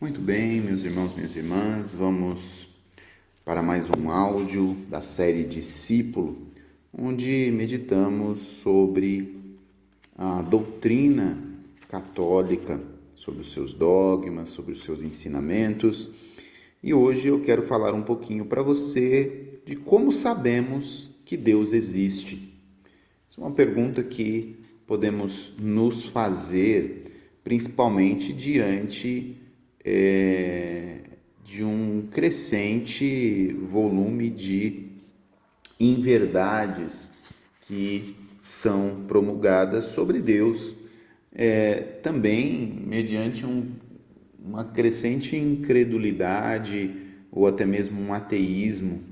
Muito bem, meus irmãos, minhas irmãs, vamos para mais um áudio da série Discípulo, onde meditamos sobre a doutrina católica, sobre os seus dogmas, sobre os seus ensinamentos. E hoje eu quero falar um pouquinho para você de como sabemos que Deus existe. Essa é uma pergunta que podemos nos fazer, principalmente diante é, de um crescente volume de inverdades que são promulgadas sobre Deus, é, também mediante um, uma crescente incredulidade ou até mesmo um ateísmo.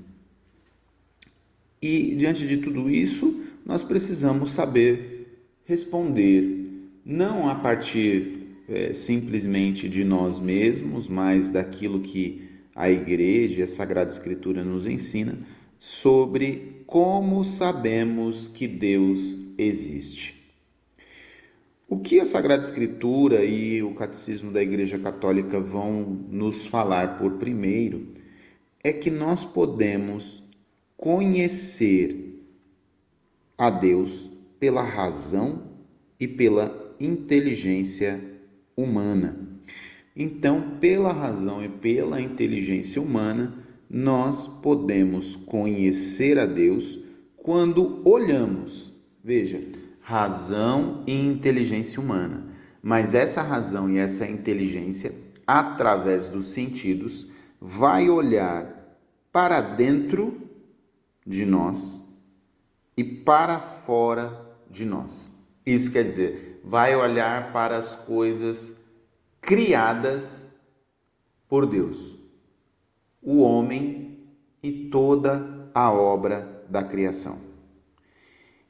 E diante de tudo isso, nós precisamos saber responder, não a partir é, simplesmente de nós mesmos, mas daquilo que a Igreja e a Sagrada Escritura nos ensina sobre como sabemos que Deus existe. O que a Sagrada Escritura e o Catecismo da Igreja Católica vão nos falar por primeiro é que nós podemos conhecer a Deus pela razão e pela inteligência humana. Então, pela razão e pela inteligência humana, nós podemos conhecer a Deus quando olhamos. Veja, razão e inteligência humana. Mas essa razão e essa inteligência, através dos sentidos, vai olhar para dentro de nós e para fora de nós. Isso quer dizer, vai olhar para as coisas criadas por Deus, o homem e toda a obra da criação.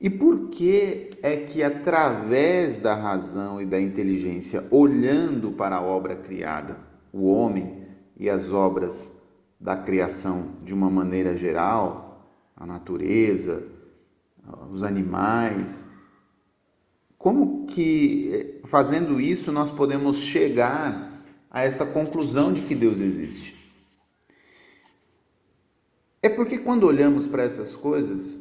E por que é que através da razão e da inteligência, olhando para a obra criada, o homem e as obras da criação de uma maneira geral, a natureza, os animais, como que, fazendo isso, nós podemos chegar a esta conclusão de que Deus existe? É porque quando olhamos para essas coisas,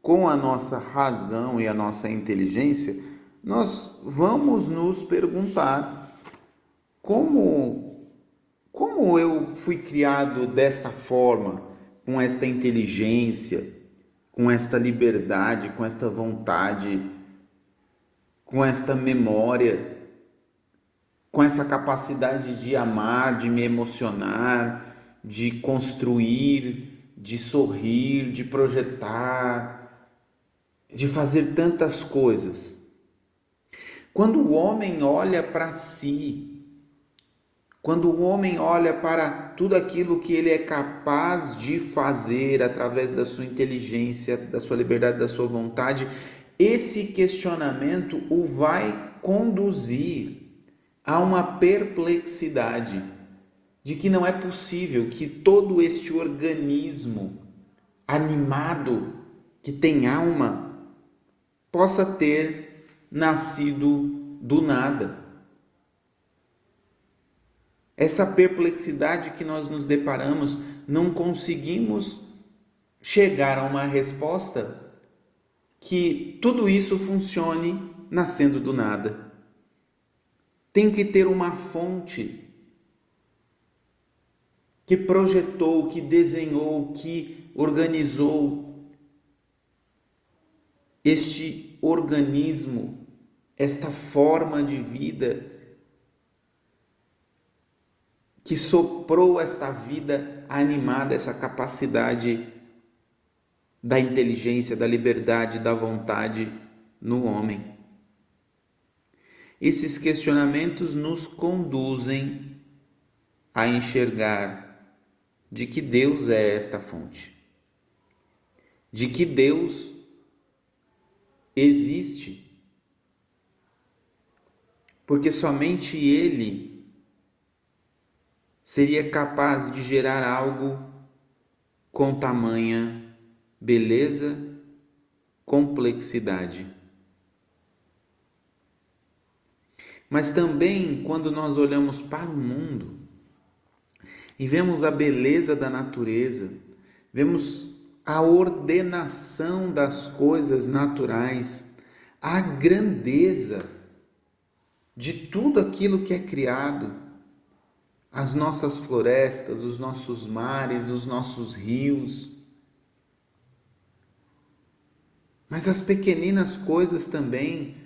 com a nossa razão e a nossa inteligência, nós vamos nos perguntar como como eu fui criado desta forma, com esta inteligência, com esta liberdade, com esta vontade com esta memória, com essa capacidade de amar, de me emocionar, de construir, de sorrir, de projetar, de fazer tantas coisas. Quando o homem olha para si, quando o homem olha para tudo aquilo que ele é capaz de fazer através da sua inteligência, da sua liberdade, da sua vontade, esse questionamento o vai conduzir a uma perplexidade de que não é possível que todo este organismo animado que tem alma possa ter nascido do nada. Essa perplexidade que nós nos deparamos, não conseguimos chegar a uma resposta que tudo isso funcione nascendo do nada. Tem que ter uma fonte que projetou, que desenhou, que organizou este organismo, esta forma de vida, que soprou esta vida animada, essa capacidade da inteligência, da liberdade, da vontade no homem. Esses questionamentos nos conduzem a enxergar de que Deus é esta fonte, de que Deus existe, porque somente Ele seria capaz de gerar algo com tamanha beleza, complexidade. Mas também quando nós olhamos para o mundo e vemos a beleza da natureza, vemos a ordenação das coisas naturais, a grandeza de tudo aquilo que é criado, as nossas florestas, os nossos mares, os nossos rios. Mas as pequeninas coisas também,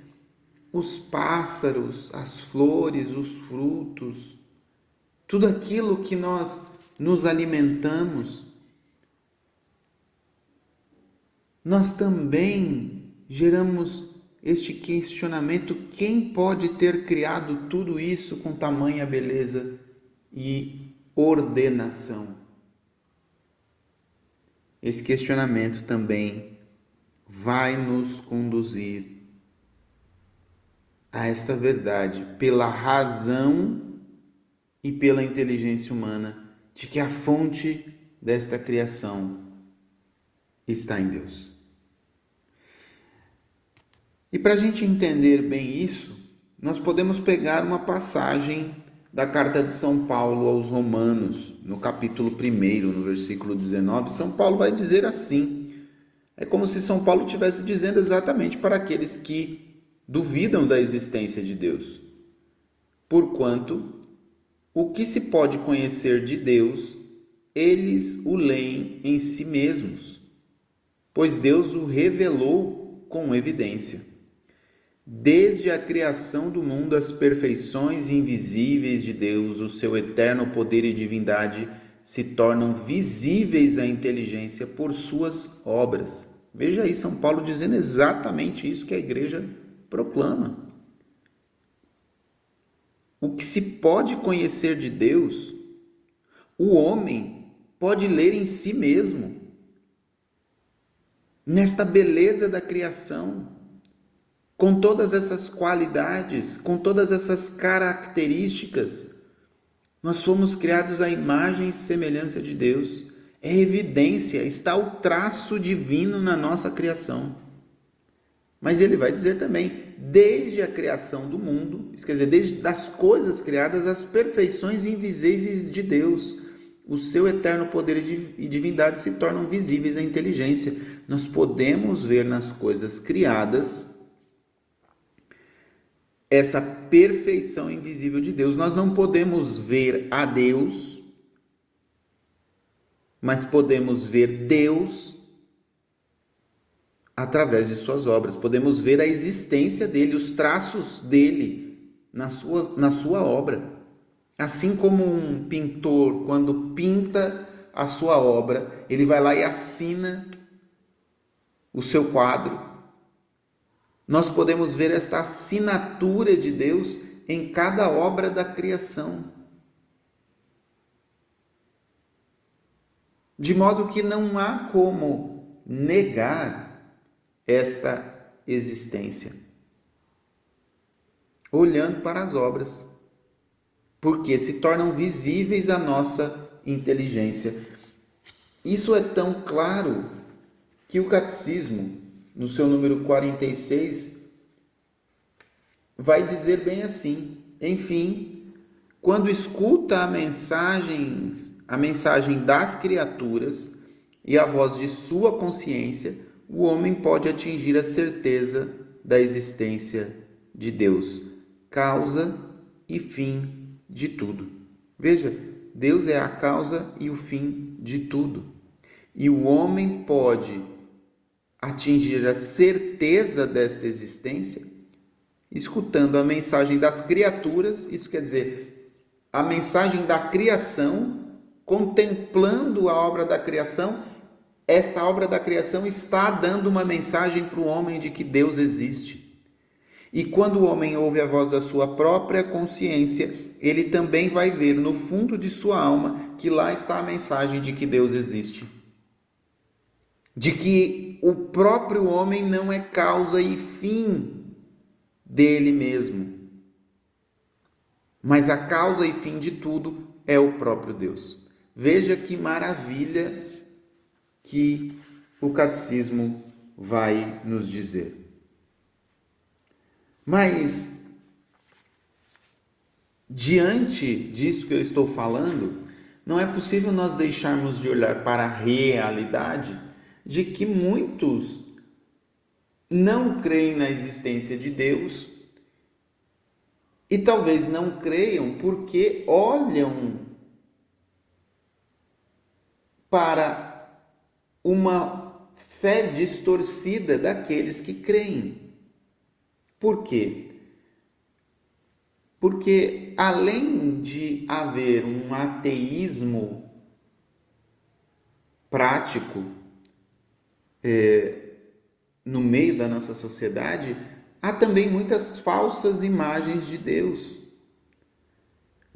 os pássaros, as flores, os frutos, tudo aquilo que nós nos alimentamos, nós também geramos este questionamento: quem pode ter criado tudo isso com tamanha beleza e ordenação? Esse questionamento também vai nos conduzir a esta verdade pela razão e pela inteligência humana de que a fonte desta criação está em Deus. E para a gente entender bem isso, nós podemos pegar uma passagem da carta de São Paulo aos Romanos, no capítulo 1, no versículo 19. São Paulo vai dizer assim: é como se São Paulo estivesse dizendo exatamente para aqueles que duvidam da existência de Deus. Porquanto, o que se pode conhecer de Deus, eles o leem em si mesmos, pois Deus o revelou com evidência. Desde a criação do mundo, as perfeições invisíveis de Deus, o seu eterno poder e divindade, se tornam visíveis à inteligência por suas obras. Veja aí São Paulo dizendo exatamente isso que a igreja proclama. O que se pode conhecer de Deus, o homem pode ler em si mesmo, nesta beleza da criação com todas essas qualidades, com todas essas características, nós fomos criados à imagem e semelhança de Deus. É evidência, está o traço divino na nossa criação. Mas ele vai dizer também, desde a criação do mundo, quer dizer, desde as coisas criadas, as perfeições invisíveis de Deus, o seu eterno poder e divindade se tornam visíveis à inteligência. Nós podemos ver nas coisas criadas essa perfeição invisível de Deus. Nós não podemos ver a Deus, mas podemos ver Deus através de suas obras. Podemos ver a existência dele, os traços dele na sua, na sua obra. Assim como um pintor, quando pinta a sua obra, ele vai lá e assina o seu quadro, nós podemos ver esta assinatura de Deus em cada obra da criação. De modo que não há como negar esta existência. Olhando para as obras, porque se tornam visíveis à nossa inteligência. Isso é tão claro que o catecismo no seu número 46, vai dizer bem assim: enfim, quando escuta a mensagem, a mensagem das criaturas e a voz de sua consciência, o homem pode atingir a certeza da existência de Deus, causa e fim de tudo. Veja, Deus é a causa e o fim de tudo. E o homem pode atingir a certeza desta existência, escutando a mensagem das criaturas, isso quer dizer, a mensagem da criação, contemplando a obra da criação, esta obra da criação está dando uma mensagem para o homem de que Deus existe. E quando o homem ouve a voz da sua própria consciência, ele também vai ver no fundo de sua alma que lá está a mensagem de que Deus existe de que o próprio homem não é causa e fim dele mesmo, mas a causa e fim de tudo é o próprio Deus. Veja que maravilha que o catecismo vai nos dizer. Mas diante disso que eu estou falando, não é possível nós deixarmos de olhar para a realidade de que muitos não creem na existência de Deus e talvez não creiam porque olham para uma fé distorcida daqueles que creem. Por quê? Porque além de haver um ateísmo prático é, no meio da nossa sociedade, há também muitas falsas imagens de Deus.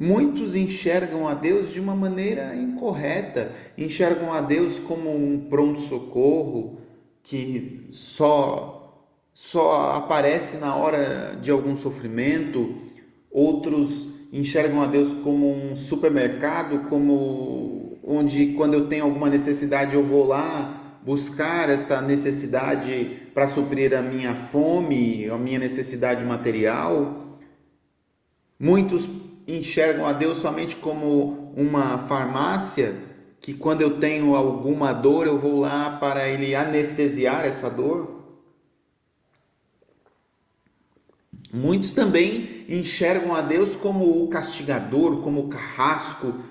Muitos enxergam a Deus de uma maneira incorreta, enxergam a Deus como um pronto-socorro que só só aparece na hora de algum sofrimento. Outros enxergam a Deus como um supermercado, como onde quando eu tenho alguma necessidade eu vou lá buscar esta necessidade para suprir a minha fome, a minha necessidade material. Muitos enxergam a Deus somente como uma farmácia, que quando eu tenho alguma dor eu vou lá para ele anestesiar essa dor. Muitos também enxergam a Deus como o castigador, como o carrasco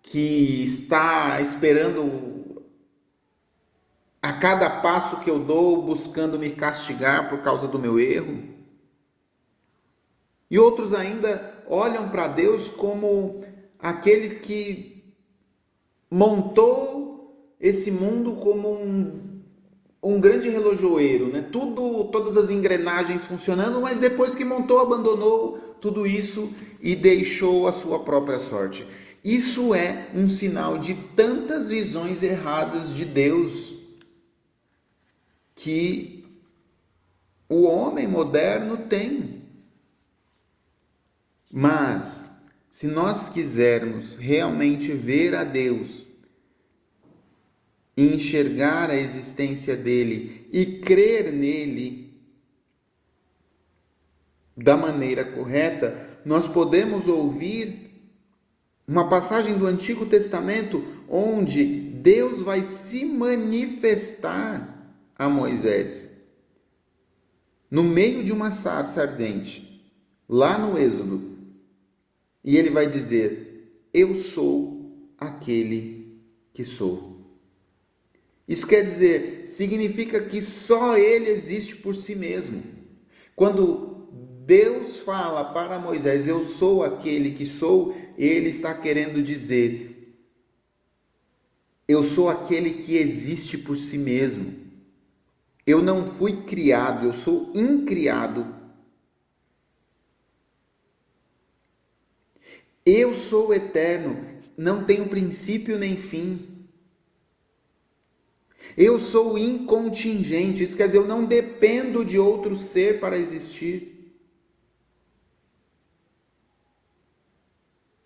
que está esperando a cada passo que eu dou buscando me castigar por causa do meu erro. E outros ainda olham para Deus como aquele que montou esse mundo como um, um grande relojoeiro, né? Tudo, todas as engrenagens funcionando, mas depois que montou, abandonou tudo isso e deixou a sua própria sorte. Isso é um sinal de tantas visões erradas de Deus que o homem moderno tem. Mas, se nós quisermos realmente ver a Deus, enxergar a existência dele e crer nele da maneira correta, nós podemos ouvir uma passagem do Antigo Testamento onde Deus vai se manifestar a Moisés no meio de uma sarça ardente, lá no Êxodo. E ele vai dizer: Eu sou aquele que sou. Isso quer dizer, significa que só ele existe por si mesmo. Quando Deus fala para Moisés: Eu sou aquele que sou, ele está querendo dizer: Eu sou aquele que existe por si mesmo. Eu não fui criado, eu sou incriado Eu sou eterno, não tenho princípio nem fim. Eu sou incontingente, isso quer dizer, eu não dependo de outro ser para existir.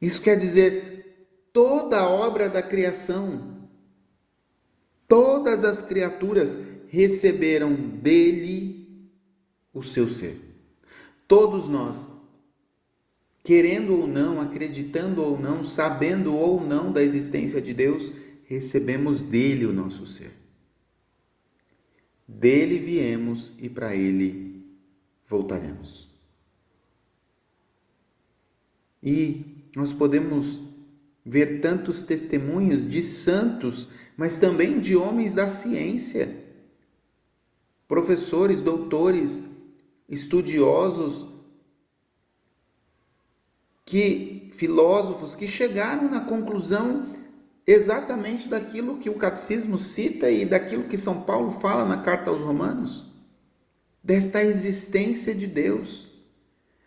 Isso quer dizer, toda a obra da criação, todas as criaturas receberam dele o seu ser. Todos nós querendo ou não, acreditando ou não, sabendo ou não da existência de Deus, recebemos dele o nosso ser. Dele viemos e para ele voltaremos. E nós podemos ver tantos testemunhos de santos, mas também de homens da ciência, professores, doutores, estudiosos que filósofos que chegaram na conclusão exatamente daquilo que o catecismo cita e daquilo que São Paulo fala na carta aos Romanos, desta existência de Deus.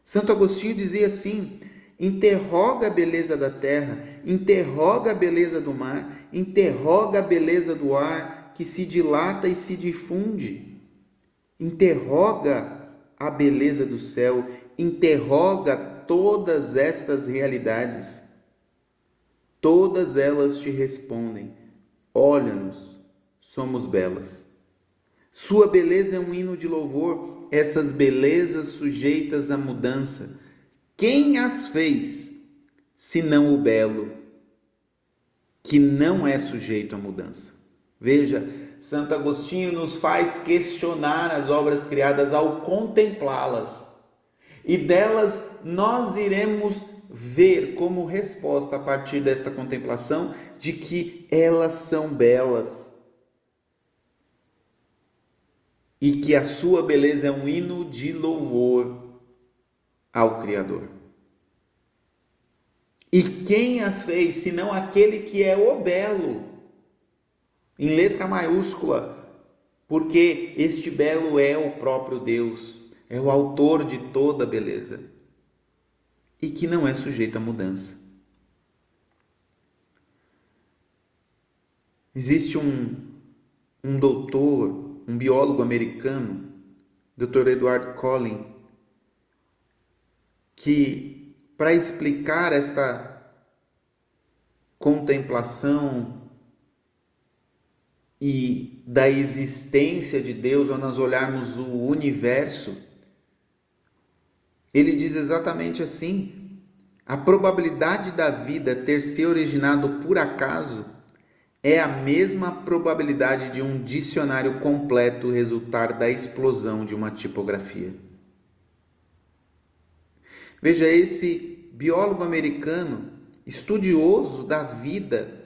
Santo Agostinho dizia assim: interroga a beleza da terra, interroga a beleza do mar, interroga a beleza do ar que se dilata e se difunde, interroga a beleza do céu, interroga todas estas realidades, todas elas te respondem: olha-nos, somos belas. Sua beleza é um hino de louvor, essas belezas sujeitas à mudança. Quem as fez? senão o belo, que não é sujeito à mudança. Veja, Santo Agostinho nos faz questionar as obras criadas ao contemplá-las. E delas nós iremos ver como resposta a partir desta contemplação de que elas são belas. E que a sua beleza é um hino de louvor ao Criador. E quem as fez, senão aquele que é o belo? em letra maiúscula, porque este belo é o próprio Deus, é o autor de toda beleza e que não é sujeito a mudança. Existe um, um doutor, um biólogo americano, Dr. Edward Collin, que para explicar esta contemplação e da existência de Deus, ou nós olharmos o universo, ele diz exatamente assim: a probabilidade da vida ter se originado por acaso é a mesma probabilidade de um dicionário completo resultar da explosão de uma tipografia. Veja, esse biólogo americano, estudioso da vida,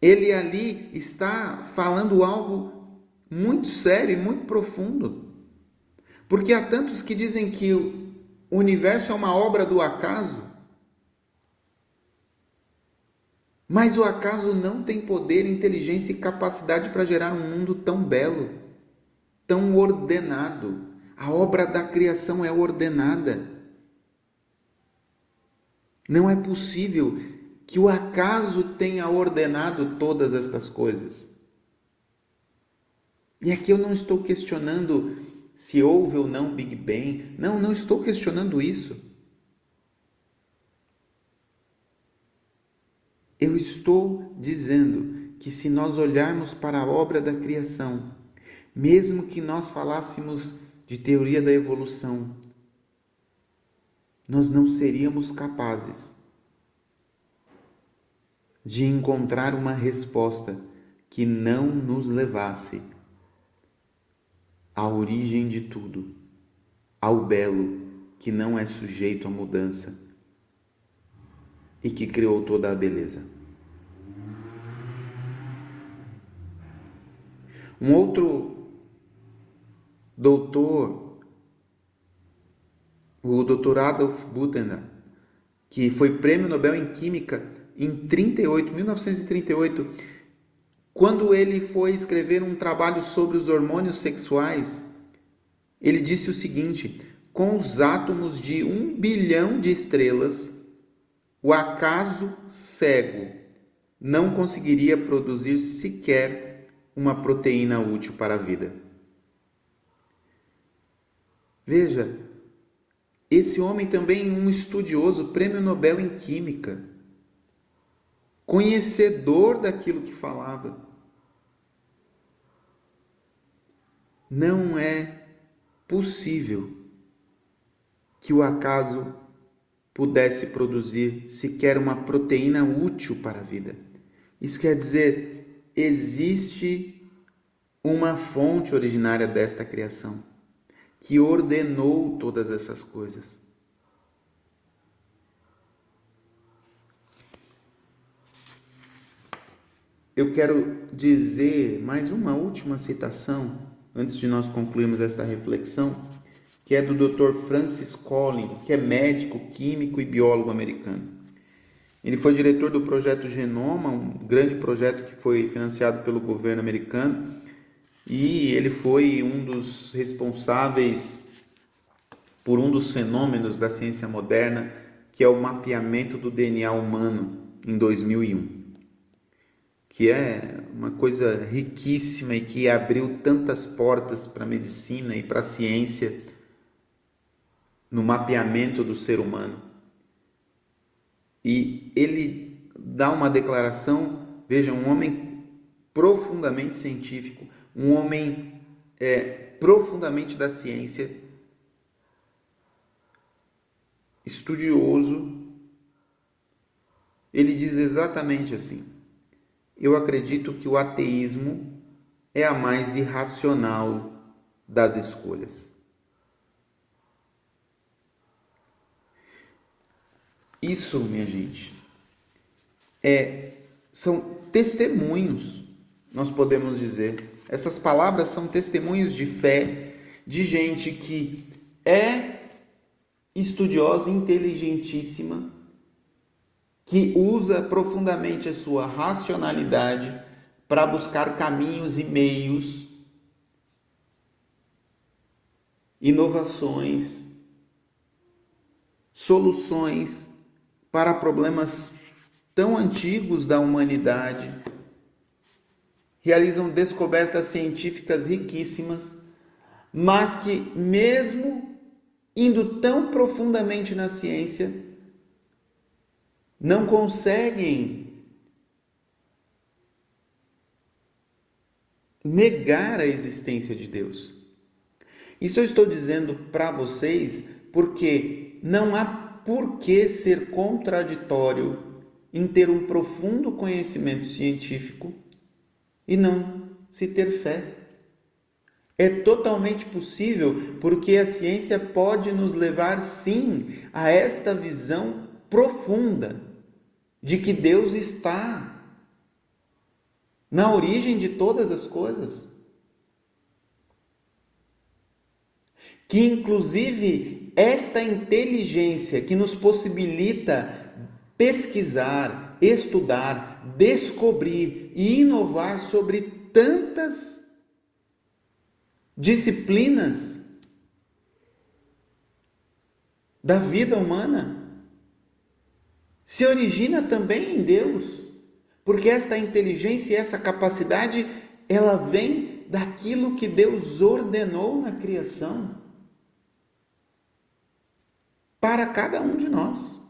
ele ali está falando algo muito sério e muito profundo. Porque há tantos que dizem que o universo é uma obra do acaso. Mas o acaso não tem poder, inteligência e capacidade para gerar um mundo tão belo, tão ordenado. A obra da criação é ordenada. Não é possível que o acaso tenha ordenado todas estas coisas. E aqui eu não estou questionando se houve ou não Big Bang. Não, não estou questionando isso. Eu estou dizendo que se nós olharmos para a obra da criação, mesmo que nós falássemos de teoria da evolução, nós não seríamos capazes de encontrar uma resposta que não nos levasse à origem de tudo, ao belo que não é sujeito à mudança e que criou toda a beleza. Um outro doutor, o doutor Adolf Butenandt, que foi prêmio Nobel em Química em 38, 1938, quando ele foi escrever um trabalho sobre os hormônios sexuais, ele disse o seguinte: com os átomos de um bilhão de estrelas, o acaso cego não conseguiria produzir sequer uma proteína útil para a vida. Veja, esse homem também um estudioso, prêmio Nobel em Química conhecedor daquilo que falava. Não é possível que o acaso pudesse produzir sequer uma proteína útil para a vida. Isso quer dizer, existe uma fonte originária desta criação que ordenou todas essas coisas. Eu quero dizer mais uma última citação, antes de nós concluirmos esta reflexão, que é do Dr. Francis Collin, que é médico, químico e biólogo americano. Ele foi diretor do projeto Genoma, um grande projeto que foi financiado pelo governo americano, e ele foi um dos responsáveis por um dos fenômenos da ciência moderna, que é o mapeamento do DNA humano em 2001 que é uma coisa riquíssima e que abriu tantas portas para a medicina e para a ciência no mapeamento do ser humano. E ele dá uma declaração, veja, um homem profundamente científico, um homem é, profundamente da ciência, estudioso, ele diz exatamente assim: Eu acredito que o ateísmo é a mais irracional das escolhas. Isso, minha gente, é são testemunhos, nós podemos dizer. Essas palavras são testemunhos de fé de gente que é estudiosa, inteligentíssima, que usa profundamente a sua racionalidade para buscar caminhos e meios, inovações, soluções para problemas tão antigos da humanidade, realizam descobertas científicas riquíssimas, mas que, mesmo indo tão profundamente na ciência, não conseguem negar a existência de Deus. Isso eu estou dizendo para vocês porque não há por que ser contraditório em ter um profundo conhecimento científico e não se ter fé. É totalmente possível porque a ciência pode nos levar sim a esta visão profunda de que Deus está na origem de todas as coisas. Que inclusive esta inteligência que nos possibilita pesquisar, estudar, descobrir e inovar sobre tantas disciplinas da vida humana se origina também em Deus, porque esta inteligência e essa capacidade ela vem daquilo que Deus ordenou na criação para cada um de nós.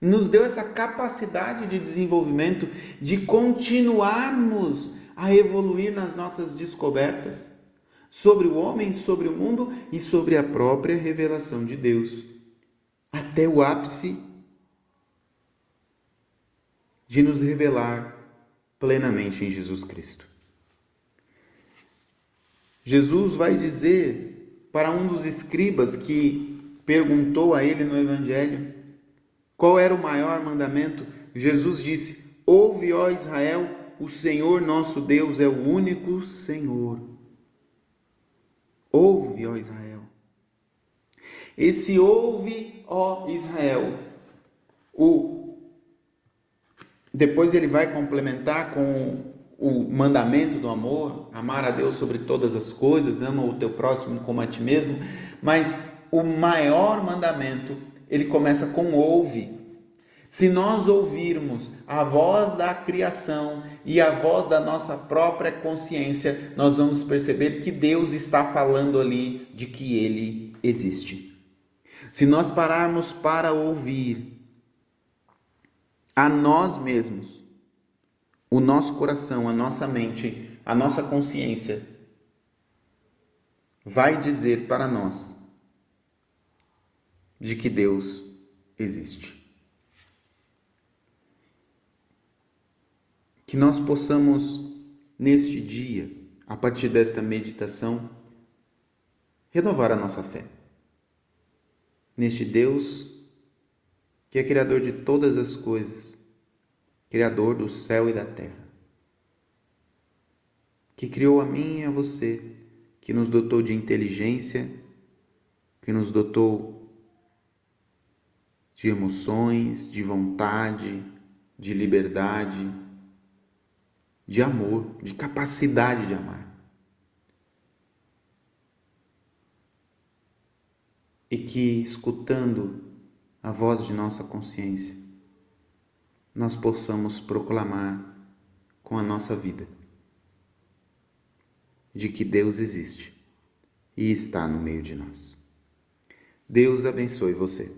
Nos deu essa capacidade de desenvolvimento, de continuarmos a evoluir nas nossas descobertas sobre o homem, sobre o mundo e sobre a própria revelação de Deus, até o ápice de nos revelar plenamente em Jesus Cristo. Jesus vai dizer para um dos escribas que perguntou a ele no Evangelho: qual era o maior mandamento? Jesus disse: Ouve, ó Israel, o Senhor nosso Deus é o único Senhor. Ouve, ó Israel. Esse ouve, ó Israel. O depois ele vai complementar com o mandamento do amor, amar a Deus sobre todas as coisas, ama o teu próximo como a ti mesmo, mas o maior mandamento ele começa com ouve. Se nós ouvirmos a voz da criação e a voz da nossa própria consciência, nós vamos perceber que Deus está falando ali de que Ele existe. Se nós pararmos para ouvir a nós mesmos, o nosso coração, a nossa mente, a nossa consciência, vai dizer para nós de que Deus existe. Que nós possamos, neste dia, a partir desta meditação, renovar a nossa fé. Neste Deus que é Criador de todas as coisas, Criador do céu e da terra, que criou a mim e a você, que nos dotou de inteligência, que nos dotou de emoções, de vontade, de liberdade, de amor, de capacidade de amar. E que, escutando a voz de nossa consciência, nós possamos proclamar com a nossa vida de que Deus existe e está no meio de nós. Deus abençoe você.